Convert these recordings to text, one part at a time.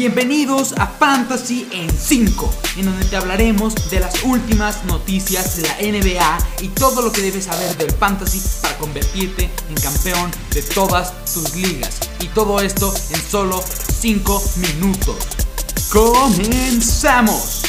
Bienvenidos a Fantasy en 5, en donde te hablaremos de las últimas noticias de la NBA y todo lo que debes saber del fantasy para convertirte en campeón de todas tus ligas. Y todo esto en solo 5 minutos. ¡Comenzamos!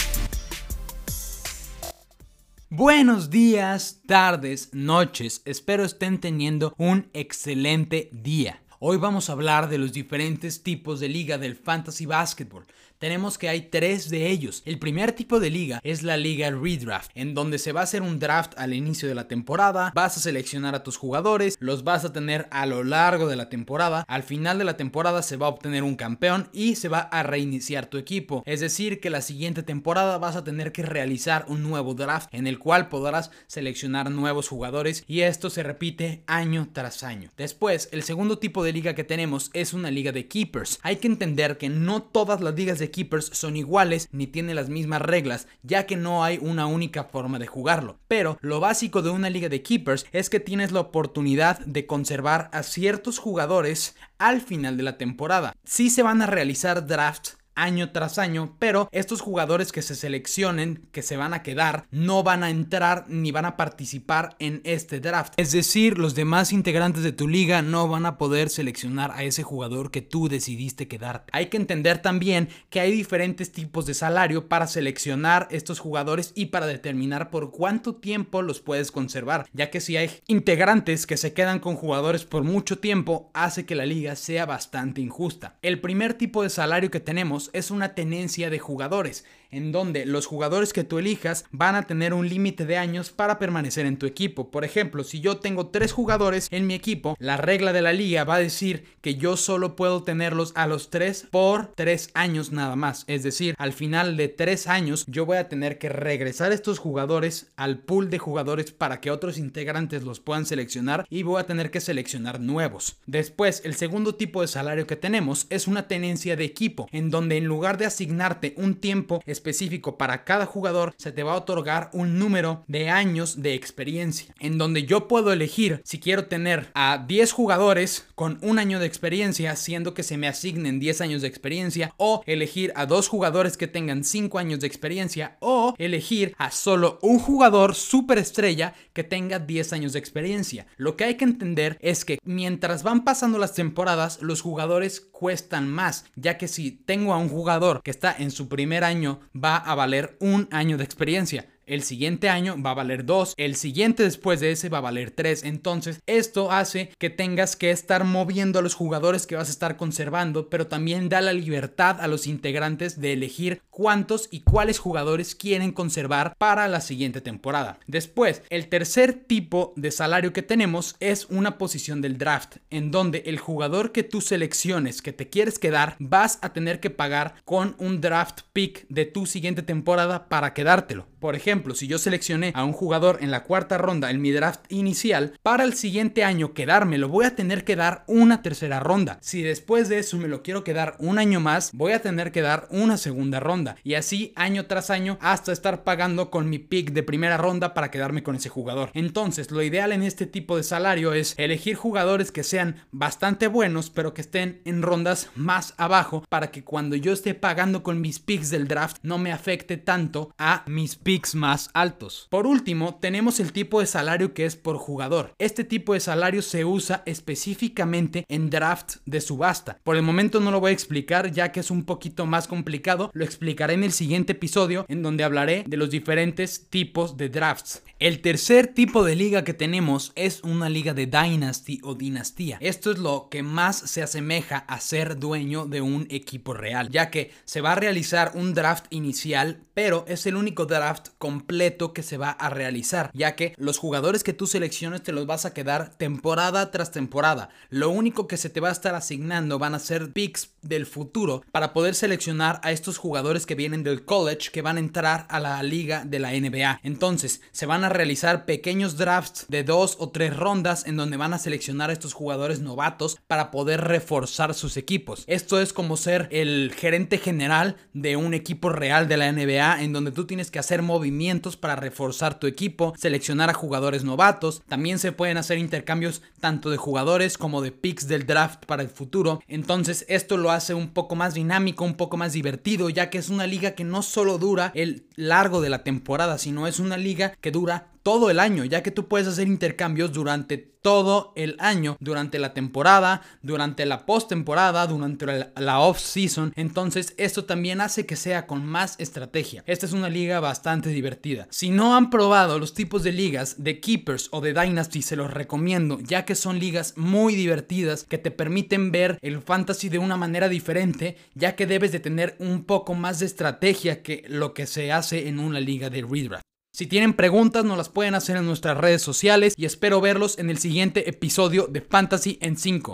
Buenos días, tardes, noches. Espero estén teniendo un excelente día. Hoy vamos a hablar de los diferentes tipos de liga del fantasy basketball tenemos que hay tres de ellos. El primer tipo de liga es la liga redraft, en donde se va a hacer un draft al inicio de la temporada, vas a seleccionar a tus jugadores, los vas a tener a lo largo de la temporada, al final de la temporada se va a obtener un campeón y se va a reiniciar tu equipo. Es decir, que la siguiente temporada vas a tener que realizar un nuevo draft en el cual podrás seleccionar nuevos jugadores y esto se repite año tras año. Después, el segundo tipo de liga que tenemos es una liga de keepers. Hay que entender que no todas las ligas de keepers son iguales ni tienen las mismas reglas, ya que no hay una única forma de jugarlo. Pero lo básico de una liga de keepers es que tienes la oportunidad de conservar a ciertos jugadores al final de la temporada. Si se van a realizar drafts año tras año, pero estos jugadores que se seleccionen, que se van a quedar, no van a entrar ni van a participar en este draft. Es decir, los demás integrantes de tu liga no van a poder seleccionar a ese jugador que tú decidiste quedarte. Hay que entender también que hay diferentes tipos de salario para seleccionar estos jugadores y para determinar por cuánto tiempo los puedes conservar, ya que si hay integrantes que se quedan con jugadores por mucho tiempo, hace que la liga sea bastante injusta. El primer tipo de salario que tenemos es una tenencia de jugadores en donde los jugadores que tú elijas van a tener un límite de años para permanecer en tu equipo. Por ejemplo, si yo tengo tres jugadores en mi equipo, la regla de la liga va a decir que yo solo puedo tenerlos a los tres por tres años nada más. Es decir, al final de tres años yo voy a tener que regresar estos jugadores al pool de jugadores para que otros integrantes los puedan seleccionar y voy a tener que seleccionar nuevos. Después, el segundo tipo de salario que tenemos es una tenencia de equipo, en donde en lugar de asignarte un tiempo específico para cada jugador, se te va a otorgar un número de años de experiencia, en donde yo puedo elegir si quiero tener a 10 jugadores con un año de experiencia, siendo que se me asignen 10 años de experiencia, o elegir a dos jugadores que tengan 5 años de experiencia, o elegir a solo un jugador superestrella que tenga 10 años de experiencia. Lo que hay que entender es que mientras van pasando las temporadas, los jugadores cuestan más, ya que si tengo a un jugador que está en su primer año va a valer un año de experiencia el siguiente año va a valer 2, el siguiente después de ese va a valer 3. Entonces, esto hace que tengas que estar moviendo a los jugadores que vas a estar conservando, pero también da la libertad a los integrantes de elegir cuántos y cuáles jugadores quieren conservar para la siguiente temporada. Después, el tercer tipo de salario que tenemos es una posición del draft, en donde el jugador que tú selecciones que te quieres quedar, vas a tener que pagar con un draft pick de tu siguiente temporada para quedártelo. Por ejemplo, si yo seleccioné a un jugador en la cuarta ronda en mi draft inicial, para el siguiente año quedármelo voy a tener que dar una tercera ronda. Si después de eso me lo quiero quedar un año más, voy a tener que dar una segunda ronda. Y así año tras año hasta estar pagando con mi pick de primera ronda para quedarme con ese jugador. Entonces, lo ideal en este tipo de salario es elegir jugadores que sean bastante buenos, pero que estén en rondas más abajo para que cuando yo esté pagando con mis picks del draft no me afecte tanto a mis picks más altos. Por último, tenemos el tipo de salario que es por jugador. Este tipo de salario se usa específicamente en draft de subasta. Por el momento no lo voy a explicar ya que es un poquito más complicado. Lo explicaré en el siguiente episodio en donde hablaré de los diferentes tipos de drafts. El tercer tipo de liga que tenemos es una liga de Dynasty o dinastía. Esto es lo que más se asemeja a ser dueño de un equipo real, ya que se va a realizar un draft inicial, pero es el único completo que se va a realizar, ya que los jugadores que tú selecciones te los vas a quedar temporada tras temporada. Lo único que se te va a estar asignando van a ser picks del futuro para poder seleccionar a estos jugadores que vienen del college que van a entrar a la liga de la NBA. Entonces, se van a realizar pequeños drafts de dos o tres rondas en donde van a seleccionar a estos jugadores novatos para poder reforzar sus equipos. Esto es como ser el gerente general de un equipo real de la NBA en donde tú tienes que hacer movimientos para reforzar tu equipo, seleccionar a jugadores novatos, también se pueden hacer intercambios tanto de jugadores como de picks del draft para el futuro. Entonces esto lo hace un poco más dinámico, un poco más divertido, ya que es una liga que no solo dura el largo de la temporada, sino es una liga que dura todo el año, ya que tú puedes hacer intercambios durante todo el año, durante la temporada, durante la postemporada, durante la off-season. Entonces, esto también hace que sea con más estrategia. Esta es una liga bastante divertida. Si no han probado los tipos de ligas de Keepers o de Dynasty, se los recomiendo, ya que son ligas muy divertidas que te permiten ver el fantasy de una manera diferente, ya que debes de tener un poco más de estrategia que lo que se hace en una liga de redraft. Si tienen preguntas, nos las pueden hacer en nuestras redes sociales y espero verlos en el siguiente episodio de Fantasy en 5.